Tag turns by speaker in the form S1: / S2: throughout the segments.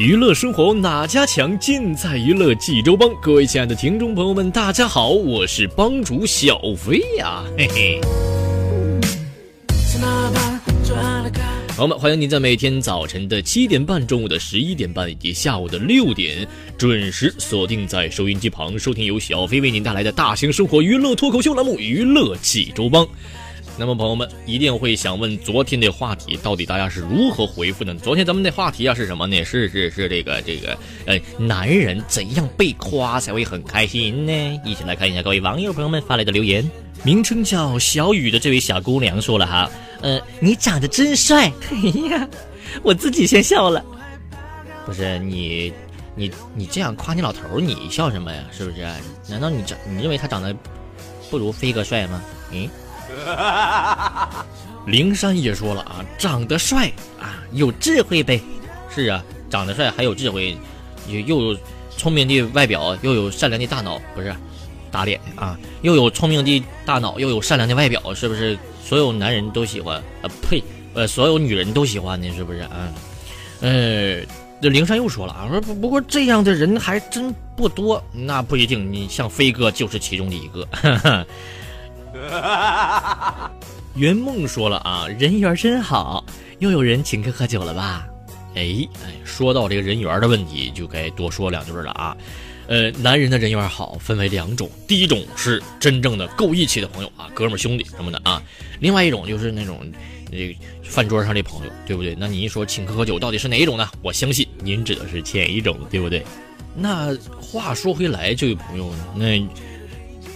S1: 娱乐生活哪家强？尽在娱乐济州帮。各位亲爱的听众朋友们，大家好，我是帮主小飞呀，嘿嘿。朋友们，欢迎您在每天早晨的七点半、中午的十一点半以及下午的六点准时锁定在收音机旁，收听由小飞为您带来的大型生活娱乐脱口秀栏目《娱乐济州帮》。那么，朋友们一定会想问，昨天的话题到底大家是如何回复的？昨天咱们的话题啊是什么呢？是是是这个这个，呃，男人怎样被夸才会很开心呢？一起来看一下各位网友朋友们发来的留言。名称叫小雨的这位小姑娘说了哈，呃，你长得真帅，哎呀，我自己先笑了。不是你，你你这样夸你老头，你笑什么呀？是不是？难道你长你认为他长得不如飞哥帅吗？嗯。灵山也说了啊，长得帅啊，有智慧呗。是啊，长得帅还有智慧，又又有聪明的外表，又有善良的大脑，不是打脸啊，又有聪明的大脑，又有善良的外表，是不是？所有男人都喜欢啊？呸，呃，所有女人都喜欢呢，是不是啊？呃，这灵山又说了啊，说不过这样的人还真不多，那不一定，你像飞哥就是其中的一个。圆梦说了啊，人缘真好，又有人请客喝酒了吧？哎哎，说到这个人缘的问题，就该多说两句了啊。呃，男人的人缘好分为两种，第一种是真正的够义气的朋友啊，哥们兄弟什么的啊。另外一种就是那种那饭桌上的朋友，对不对？那你一说请客喝酒，到底是哪一种呢？我相信您指的是前一种，对不对？那话说回来，这位朋友，那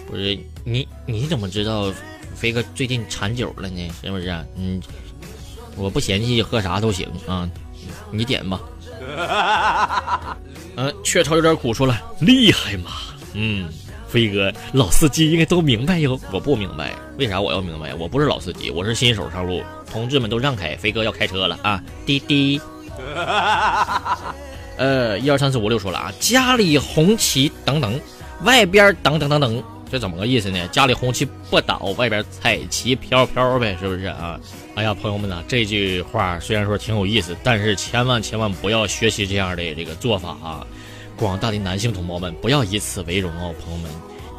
S1: 不是。你你怎么知道飞哥最近馋酒了呢？是不是？嗯，我不嫌弃喝啥都行啊，你点吧。嗯，雀巢有点苦，说了厉害嘛。嗯，飞哥老司机应该都明白哟。我不明白，为啥我要明白？我不是老司机，我是新手上路。同志们都让开，飞哥要开车了啊！滴滴。呃，一二三四五六说了啊，家里红旗等等，外边等等等等。这怎么个意思呢？家里红旗不倒，外边彩旗飘飘呗，是不是啊？哎呀，朋友们呐，这句话虽然说挺有意思，但是千万千万不要学习这样的这个做法啊！广大的男性同胞们，不要以此为荣哦，朋友们，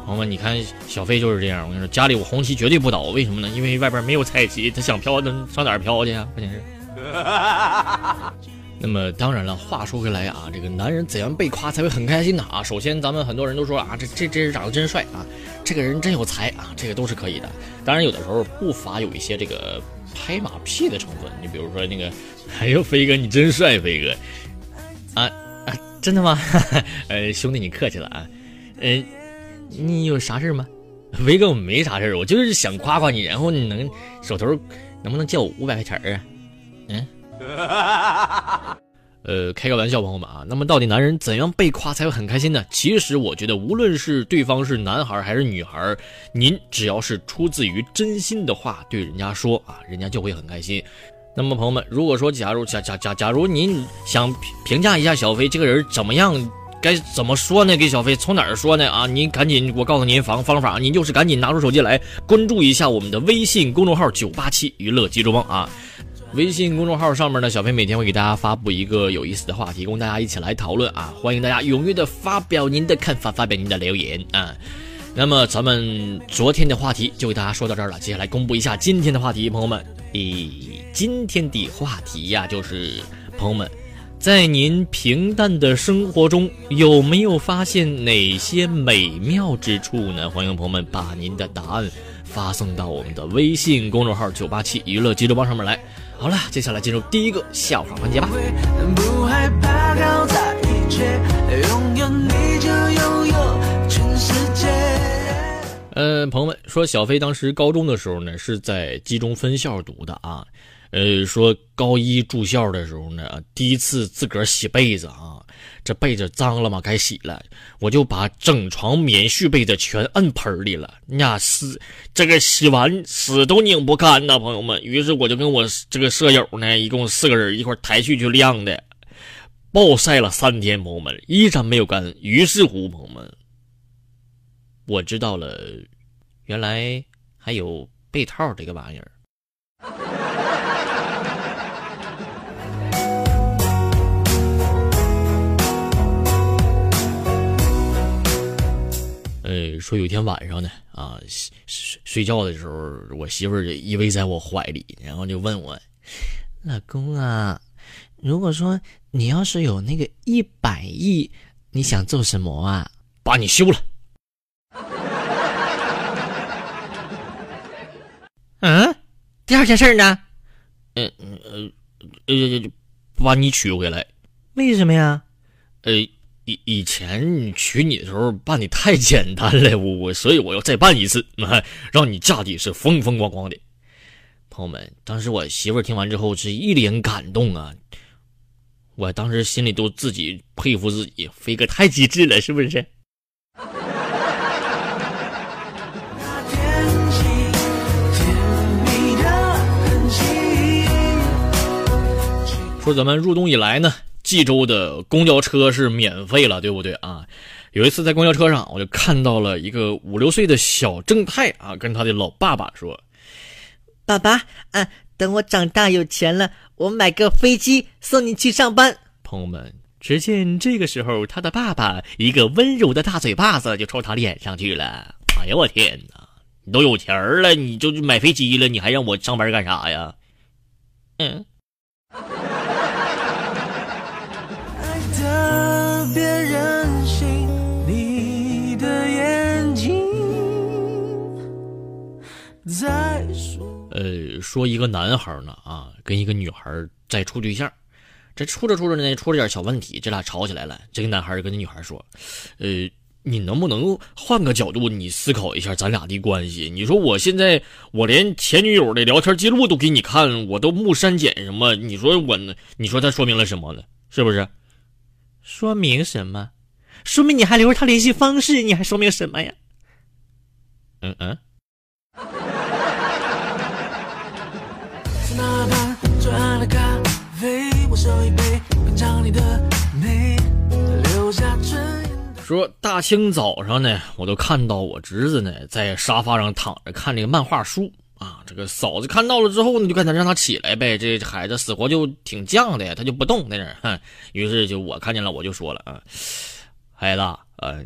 S1: 朋友们，你看小飞就是这样，我跟你说，家里我红旗绝对不倒，为什么呢？因为外边没有彩旗，他想飘能上哪儿飘去啊？关键是。那么当然了，话说回来啊，这个男人怎样被夸才会很开心呢？啊，首先咱们很多人都说啊，这这这人长得真帅啊，这个人真有才啊，这个都是可以的。当然有的时候不乏有一些这个拍马屁的成分。你比如说那个，哎呦飞哥你真帅，飞哥，啊啊真的吗？呃 兄弟你客气了啊，呃你有啥事吗？飞哥我没啥事我就是想夸夸你，然后你能手头能不能借我五百块钱啊？嗯。呃，开个玩笑，朋友们啊。那么，到底男人怎样被夸才会很开心呢？其实，我觉得无论是对方是男孩还是女孩，您只要是出自于真心的话对人家说啊，人家就会很开心。那么，朋友们，如果说假如假假假假如您想评价一下小飞这个人怎么样，该怎么说呢？给小飞从哪儿说呢？啊，您赶紧，我告诉您方方法，您就是赶紧拿出手机来关注一下我们的微信公众号“九八七娱乐集中帮”啊。微信公众号上面呢，小飞每天会给大家发布一个有意思的话题，供大家一起来讨论啊！欢迎大家踊跃的发表您的看法，发表您的留言啊！那么咱们昨天的话题就给大家说到这儿了，接下来公布一下今天的话题，朋友们，咦，今天的话题呀，就是朋友们在您平淡的生活中，有没有发现哪些美妙之处呢？欢迎朋友们把您的答案发送到我们的微信公众号“九八七娱乐记者帮”上面来。好了，接下来进入第一个笑话环节吧。呃，朋友们说，小飞当时高中的时候呢，是在集中分校读的啊。呃，说高一住校的时候呢，第一次自个儿洗被子啊，这被子脏了嘛，该洗了，我就把整床棉絮被子全摁盆里了，呀，死这个洗完死都拧不干呐，朋友们。于是我就跟我这个舍友呢，一共四个人一块抬去去晾的，暴晒了三天，朋友们依然没有干。于是乎，朋友们，我知道了，原来还有被套这个玩意儿。呃，说有一天晚上呢，啊，睡睡觉的时候，我媳妇儿就依偎在我怀里，然后就问我：“老公啊，如果说你要是有那个一百亿，你想做什么啊？把你休了。”嗯，第二件事呢？嗯嗯呃呃，把你娶回来。为什么呀？呃。以以前娶你的时候办的太简单了，我我所以我要再办一次，让你嫁的是风风光光的。朋友们，当时我媳妇听完之后是一脸感动啊，我当时心里都自己佩服自己，飞哥太机智了，是不是？说咱们入冬以来呢。冀州的公交车是免费了，对不对啊？有一次在公交车上，我就看到了一个五六岁的小正太啊，跟他的老爸爸说：“
S2: 爸爸，啊，等我长大有钱了，我买个飞机送你去上班。”
S1: 朋友们，只见这个时候，他的爸爸一个温柔的大嘴巴子就抽他脸上去了。哎呀，我天哪！你都有钱了，你就买飞机了，你还让我上班干啥呀？嗯。呃，说一个男孩呢啊，跟一个女孩在处对象，这处着处着呢，出了点小问题，这俩吵起来了。这个男孩跟那女孩说：“呃，你能不能换个角度，你思考一下咱俩的关系？你说我现在我连前女友的聊天记录都给你看，我都目删减什么？你说我呢？你说他说明了什么呢？是不是？
S2: 说明什么？说明你还留着他联系方式，你还说明什么呀？
S1: 嗯嗯。”说大清早上呢，我都看到我侄子呢在沙发上躺着看这个漫画书啊。这个嫂子看到了之后呢，就赶紧让他起来呗。这孩子死活就挺犟的，他就不动在那儿。于是就我看见了，我就说了啊，孩子啊，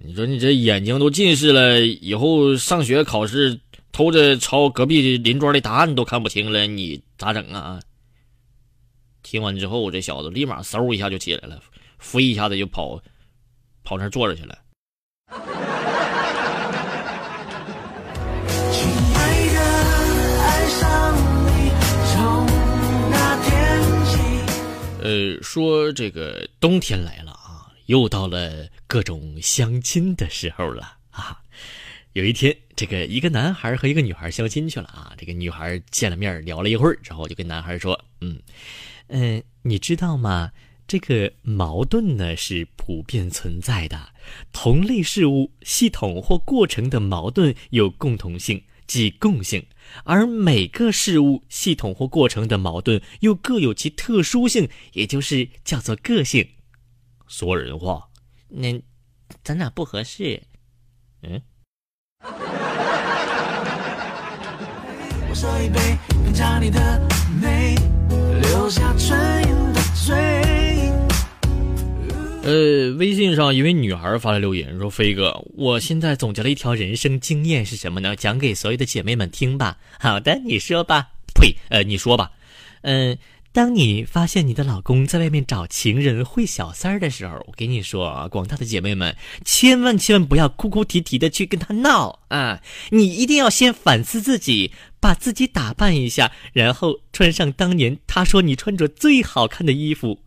S1: 你说你这眼睛都近视了，以后上学考试偷着抄隔壁邻桌的答案都看不清了，你咋整啊？听完之后，这小子立马嗖一下就起来了，飞一下子就跑。跑那坐着去了。呃，说这个冬天来了啊，又到了各种相亲的时候了啊。有一天，这个一个男孩和一个女孩相亲去了啊。这个女孩见了面聊了一会儿之后，就跟男孩说：“嗯，嗯，你知道吗？”这个矛盾呢是普遍存在的，同类事物系统或过程的矛盾有共同性，即共性；而每个事物系统或过程的矛盾又各有其特殊性，也就是叫做个性。说人话，
S2: 那咱俩不合适。嗯。我说一杯，品尝你的美。
S1: 呃，微信上一位女孩发来留言说：“飞哥，我现在总结了一条人生经验是什么呢？讲给所有的姐妹们听吧。”好的，你说吧。呸，呃，你说吧。嗯，当你发现你的老公在外面找情人、会小三儿的时候，我跟你说啊，广大的姐妹们，千万千万不要哭哭啼啼的去跟他闹啊！你一定要先反思自己，把自己打扮一下，然后穿上当年他说你穿着最好看的衣服，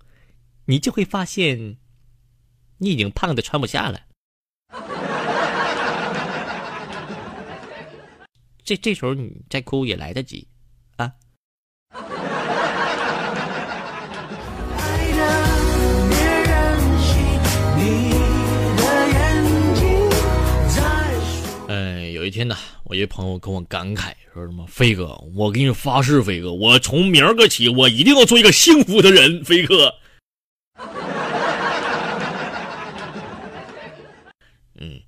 S1: 你就会发现，你已经胖的穿不下了。这这时候你再哭也来得及。有一天呢，我一朋友跟我感慨说什么：“飞哥，我给你发誓，飞哥，我从明儿个起，我一定要做一个幸福的人。”飞哥，嗯，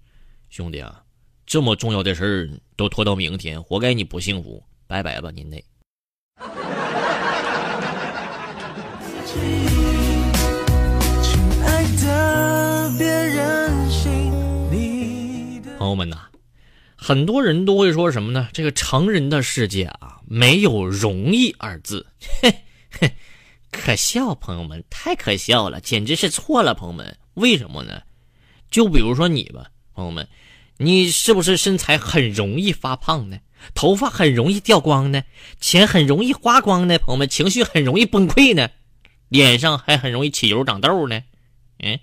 S1: 兄弟啊，这么重要的事儿都拖到明天，活该你不幸福，拜拜吧，您得。朋友们呐。很多人都会说什么呢？这个成人的世界啊，没有容易二字，嘿嘿，可笑，朋友们，太可笑了，简直是错了，朋友们，为什么呢？就比如说你吧，朋友们，你是不是身材很容易发胖呢？头发很容易掉光呢？钱很容易花光呢？朋友们，情绪很容易崩溃呢？脸上还很容易起油长痘呢？嗯。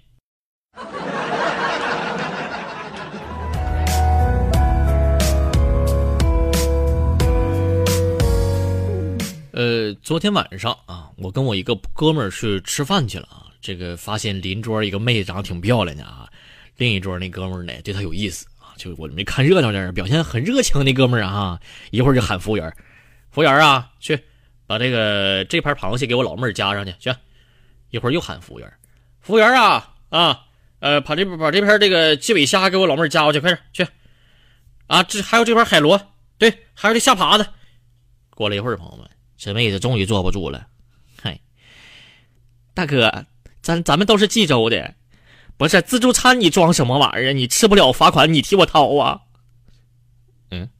S1: 呃，昨天晚上啊，我跟我一个哥们儿去吃饭去了啊。这个发现邻桌一个妹子长得挺漂亮的啊，另一桌那哥们儿呢对她有意思啊，就我没看热闹的人表现很热情那哥们儿啊，一会儿就喊服务员，服务员啊，去把这个这盘螃蟹给我老妹儿加上去，去。一会儿又喊服务员，服务员啊啊，呃，把这把这盘这个鸡尾虾给我老妹儿加过去，快点去。啊，这还有这盘海螺，对，还有这虾爬子。过了一会儿，朋友们。这妹子终于坐不住了，嗨，大哥，咱咱们都是冀州的，不是自助餐，你装什么玩意儿？你吃不了罚款，你替我掏啊？嗯。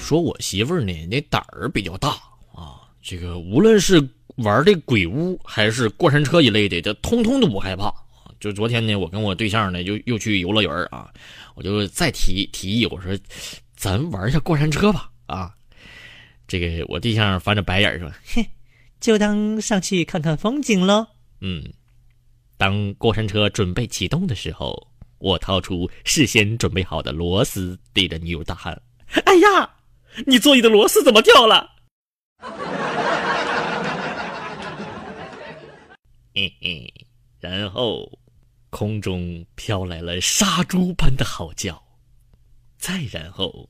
S1: 说我媳妇儿呢，那胆儿比较大啊，这个无论是。玩这鬼屋还是过山车一类的，这通通都不害怕。就昨天呢，我跟我对象呢，就又去游乐园啊，我就再提提议，我说咱玩一下过山车吧。啊，这个我对象翻着白眼说：“嘿，就当上去看看风景喽。”嗯，当过山车准备启动的时候，我掏出事先准备好的螺丝，对着女友大喊：“哎呀，你座椅的螺丝怎么掉了？”嘿嘿，然后空中飘来了杀猪般的嚎叫，再然后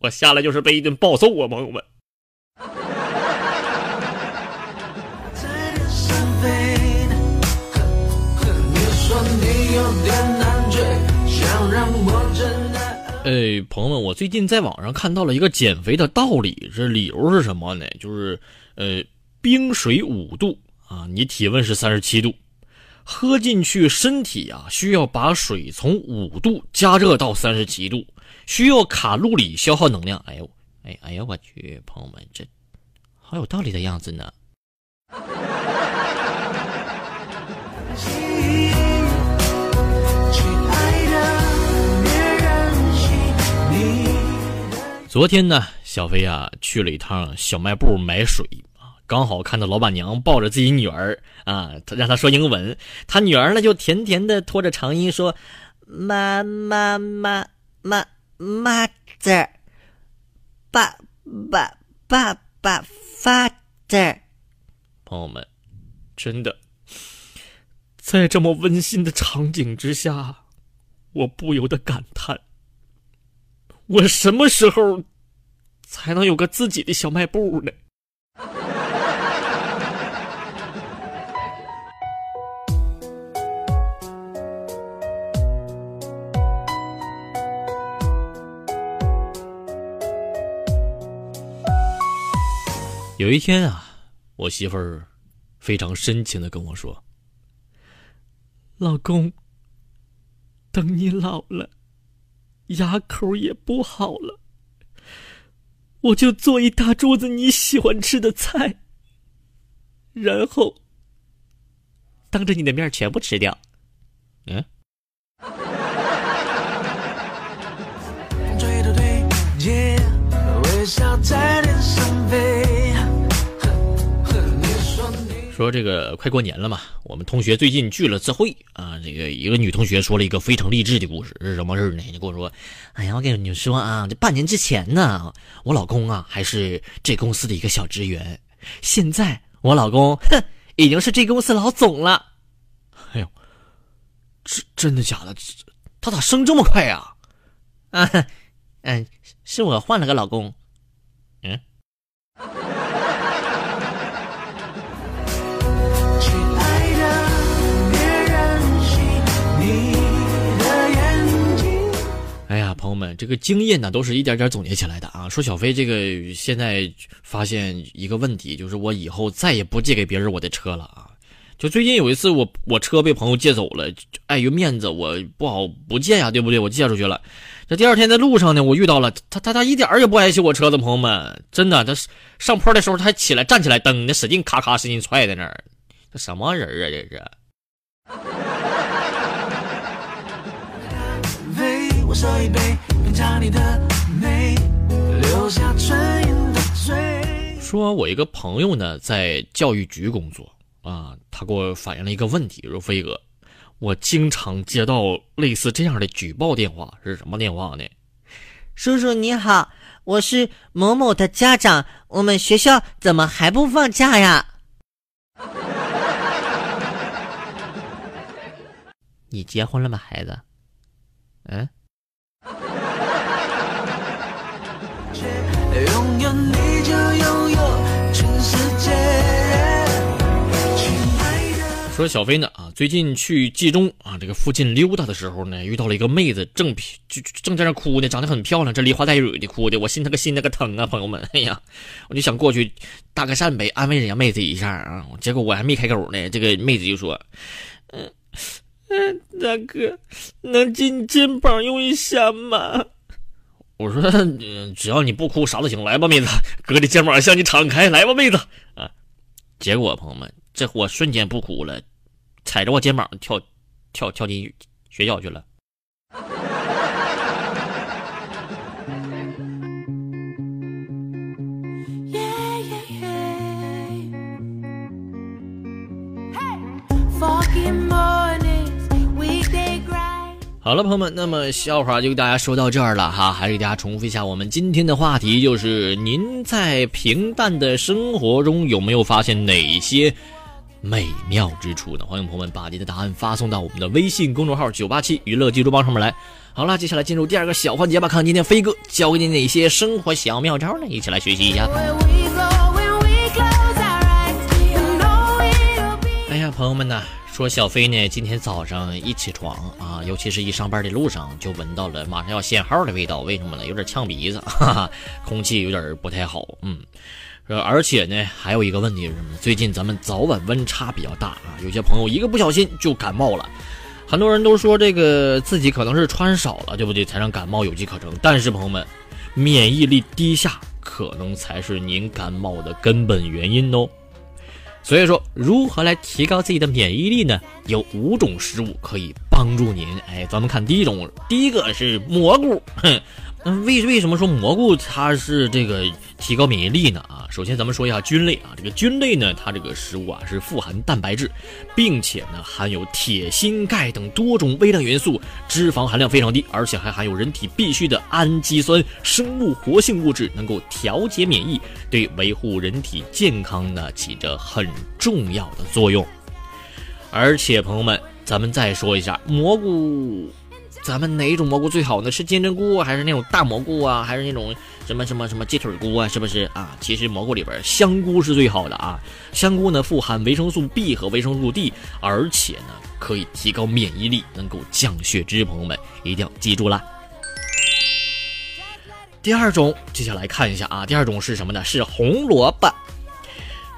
S1: 我下来就是被一顿暴揍啊，朋友们！哎，朋友们，我最近在网上看到了一个减肥的道理，这理由是什么呢？就是呃，冰水五度。啊，你体温是三十七度，喝进去，身体啊需要把水从五度加热到三十七度，需要卡路里消耗能量。哎呦，哎哎呀，我去，朋友们，这好有道理的样子呢。昨天呢，小飞啊去了一趟小卖部买水。刚好看到老板娘抱着自己女儿啊，她让她说英文，她女儿呢就甜甜的拖着长音说：“妈妈妈妈妈子，爸爸爸爸发子。”朋友们，真的，在这么温馨的场景之下，我不由得感叹：我什么时候才能有个自己的小卖部呢？有一天啊，我媳妇儿非常深情的跟我说：“老公，等你老了，牙口也不好了，我就做一大桌子你喜欢吃的菜，然后当着你的面全部吃掉。嗯。说这个快过年了嘛，我们同学最近聚了次会啊。这个一个女同学说了一个非常励志的故事，是什么事呢？就跟我说：“哎呀，我跟你们说啊，这半年之前呢，我老公啊还是这公司的一个小职员，现在我老公哼已经是这公司老总了。哎呦，真真的假的？他咋升这么快呀？啊，嗯，是我换了个老公。”们，这个经验呢都是一点点总结起来的啊。说小飞这个现在发现一个问题，就是我以后再也不借给别人我的车了啊。就最近有一次，我我车被朋友借走了，碍于面子，我不好不借呀，对不对？我借出去了。这第二天在路上呢，我遇到了他，他他一点也不爱惜我车子，朋友们，真的，他上坡的时候他还起来站起来蹬的，使劲咔咔使劲踹在那儿，这什么人啊？这是。说，我一个朋友呢，在教育局工作啊，他给我反映了一个问题，说飞哥。我经常接到类似这样的举报电话，是什么电话呢？
S3: 叔叔你好，我是某某的家长，我们学校怎么还不放假呀？
S1: 你结婚了吗，孩子？嗯。说小飞呢啊，最近去冀中啊这个附近溜达的时候呢，遇到了一个妹子，正就正在那哭呢，长得很漂亮，这梨花带雨的哭的，我心那个心那个疼啊，朋友们，哎呀，我就想过去搭个讪呗，安慰人家妹子一下啊，结果我还没开口呢，这个妹子就说，嗯嗯，大哥，能借你肩膀用一下吗？我说，只要你不哭，啥都行，来吧，妹子，哥的肩膀向你敞开，来吧，妹子啊，结果朋友们。这货瞬间不哭了，踩着我肩膀跳，跳跳进学校去了。好了，朋友们，那么笑话就给大家说到这儿了哈，还是给大家重复一下我们今天的话题，就是您在平淡的生活中有没有发现哪些？美妙之处呢？欢迎朋友们把您的答案发送到我们的微信公众号“九八七娱乐记住包”上面来。好了，接下来进入第二个小环节吧，看看今天飞哥教给你哪些生活小妙招呢？一起来学习一下。哎呀，朋友们呐，说小飞呢，今天早上一起床啊，尤其是一上班的路上，就闻到了马上要限号的味道。为什么呢？有点呛鼻子，哈哈，空气有点不太好。嗯。呃，而且呢，还有一个问题是什么？最近咱们早晚温差比较大啊，有些朋友一个不小心就感冒了。很多人都说这个自己可能是穿少了，对不对？才让感冒有机可乘。但是朋友们，免疫力低下可能才是您感冒的根本原因哦。所以说，如何来提高自己的免疫力呢？有五种食物可以帮助您。哎，咱们看第一种，第一个是蘑菇。哼。那为为什么说蘑菇它是这个提高免疫力呢？啊，首先咱们说一下菌类啊，这个菌类呢，它这个食物啊是富含蛋白质，并且呢含有铁、锌、钙等多种微量元素，脂肪含量非常低，而且还含有人体必需的氨基酸生物活性物质，能够调节免疫，对维护人体健康呢起着很重要的作用。而且朋友们，咱们再说一下蘑菇。咱们哪种蘑菇最好呢？是金针菇还是那种大蘑菇啊？还是那种什么什么什么鸡腿菇啊？是不是啊？其实蘑菇里边香菇是最好的啊！香菇呢富含维生素 B 和维生素 D，而且呢可以提高免疫力，能够降血脂。朋友们一定要记住了。第二种，接下来看一下啊，第二种是什么呢？是红萝卜。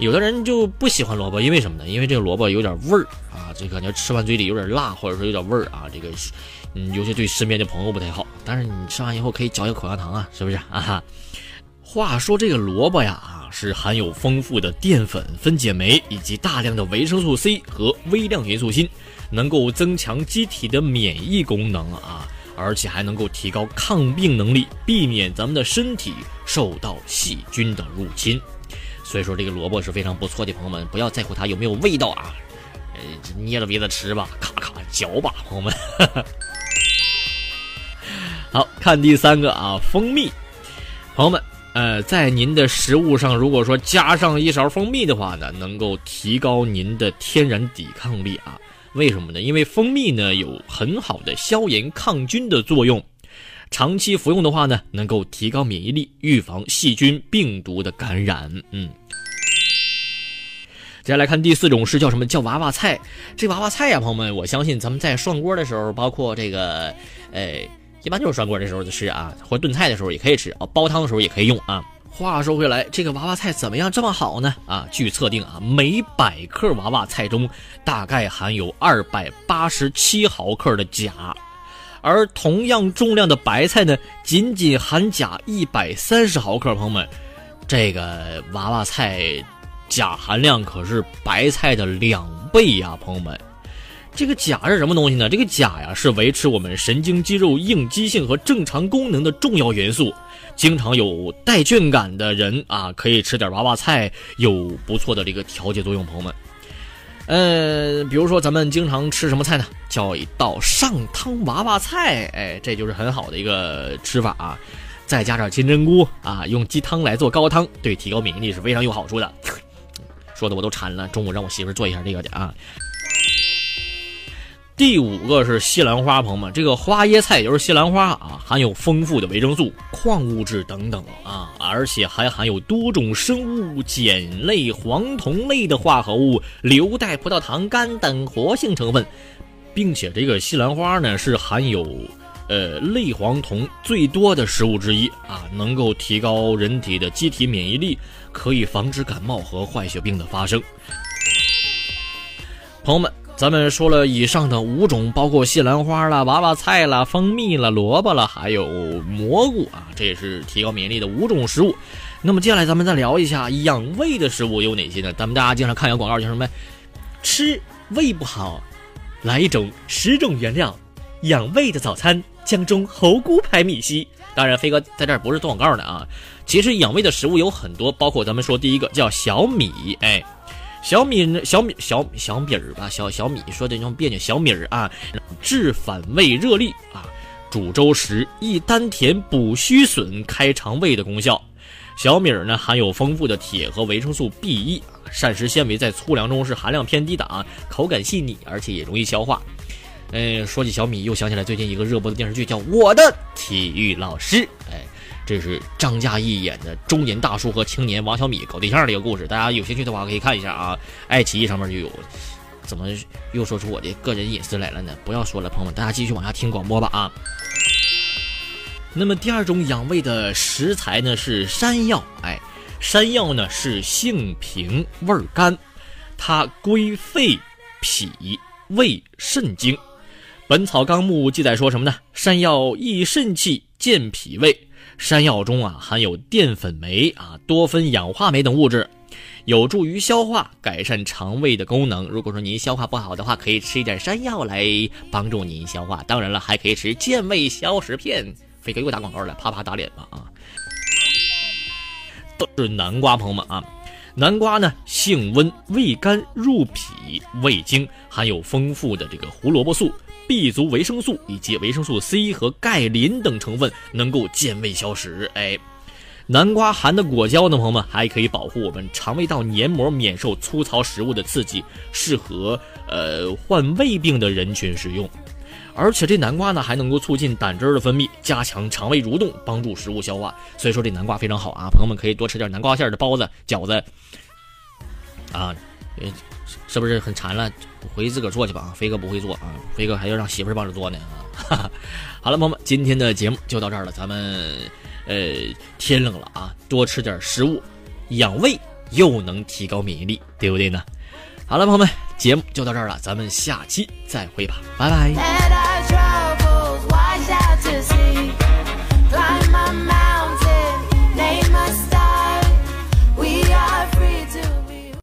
S1: 有的人就不喜欢萝卜，因为什么呢？因为这个萝卜有点味儿啊。这感觉吃完嘴里有点辣，或者说有点味儿啊，这个嗯，尤其对身边的朋友不太好。但是你吃完以后可以嚼一口香糖啊，是不是啊？话说这个萝卜呀啊，是含有丰富的淀粉、分解酶以及大量的维生素 C 和微量元素锌，能够增强机体的免疫功能啊，而且还能够提高抗病能力，避免咱们的身体受到细菌的入侵。所以说这个萝卜是非常不错的，朋友们不要在乎它有没有味道啊，呃，捏着鼻子吃吧，咔咔嚼吧，朋友们。好看第三个啊，蜂蜜，朋友们。呃，在您的食物上，如果说加上一勺蜂蜜的话呢，能够提高您的天然抵抗力啊。为什么呢？因为蜂蜜呢有很好的消炎抗菌的作用，长期服用的话呢，能够提高免疫力，预防细菌病毒的感染。嗯。接下来看第四种是叫什么？叫娃娃菜。这娃娃菜呀，朋友们，我相信咱们在涮锅的时候，包括这个，哎。一般就是涮锅的时候就吃啊，或炖菜的时候也可以吃啊，煲汤的时候也可以用啊。话说回来，这个娃娃菜怎么样这么好呢？啊，据测定啊，每百克娃娃菜中大概含有二百八十七毫克的钾，而同样重量的白菜呢，仅仅含钾一百三十毫克。朋友们，这个娃娃菜钾含量可是白菜的两倍呀，朋友们。这个钾是什么东西呢？这个钾呀，是维持我们神经肌肉应激性和正常功能的重要元素。经常有带倦感的人啊，可以吃点娃娃菜，有不错的这个调节作用。朋友们，呃，比如说咱们经常吃什么菜呢？叫一道上汤娃娃菜，哎，这就是很好的一个吃法啊。再加点金针菇啊，用鸡汤来做高汤，对提高免疫力是非常有好处的。说的我都馋了，中午让我媳妇做一下这个去啊。第五个是西兰花，朋友们，这个花椰菜就是西兰花啊，含有丰富的维生素、矿物质等等啊，而且还含有多种生物碱类、黄酮类的化合物、硫代葡萄糖苷等活性成分，并且这个西兰花呢是含有呃类黄酮最多的食物之一啊，能够提高人体的机体免疫力，可以防止感冒和坏血病的发生。朋友们。咱们说了以上的五种，包括西兰花啦、娃娃菜啦、蜂蜜啦、萝卜啦，还有蘑菇啊，这也是提高免疫力的五种食物。那么接下来咱们再聊一下养胃的食物有哪些呢？咱们大家经常看一个广告叫什么？吃胃不好，来一种十种原料养胃的早餐——江中猴菇牌米稀。当然，飞哥在这儿不是做广告的啊。其实养胃的食物有很多，包括咱们说第一个叫小米，哎。小米小米小小米儿吧，小小米说的那种别扭。小米儿啊，治反胃热力啊，煮粥时益丹田、补虚损、开肠胃的功效。小米儿呢，含有丰富的铁和维生素 B 一，膳食纤维在粗粮中是含量偏低的啊，口感细腻，而且也容易消化。嗯，说起小米，又想起来最近一个热播的电视剧，叫《我的体育老师》。哎。这是张嘉译演的中年大叔和青年王小米搞对象的一个故事，大家有兴趣的话可以看一下啊。爱奇艺上面就有。怎么又说出我的个人隐私来了呢？不要说了，朋友们，大家继续往下听广播吧啊。那么第二种养胃的食材呢是山药，哎，山药呢是性平味甘，它归肺、脾、胃、肾经。《本草纲目》记载说什么呢？山药益肾气，健脾胃。山药中啊含有淀粉酶啊、多酚氧化酶等物质，有助于消化，改善肠胃的功能。如果说您消化不好的话，可以吃一点山药来帮助您消化。当然了，还可以吃健胃消食片。飞哥又打广告了，啪啪打脸吧啊！都是南瓜，朋友们啊，南瓜呢性温，味甘，入脾胃经，含有丰富的这个胡萝卜素。B 族维生素以及维生素 C 和钙磷等成分能够健胃消食。哎，南瓜含的果胶呢，朋友们还可以保护我们肠胃道黏膜免受粗糙食物的刺激，适合呃患胃病的人群食用。而且这南瓜呢还能够促进胆汁的分泌，加强肠胃蠕动，帮助食物消化。所以说这南瓜非常好啊，朋友们可以多吃点南瓜馅的包子、饺子啊。是不是很馋了？回去自个儿做去吧啊！飞哥不会做啊，飞哥还要让媳妇儿帮着做呢啊！好了，朋友们，今天的节目就到这儿了。咱们呃，天冷了啊，多吃点食物，养胃又能提高免疫力，对不对呢？好了，朋友们，节目就到这儿了，咱们下期再会吧，拜拜。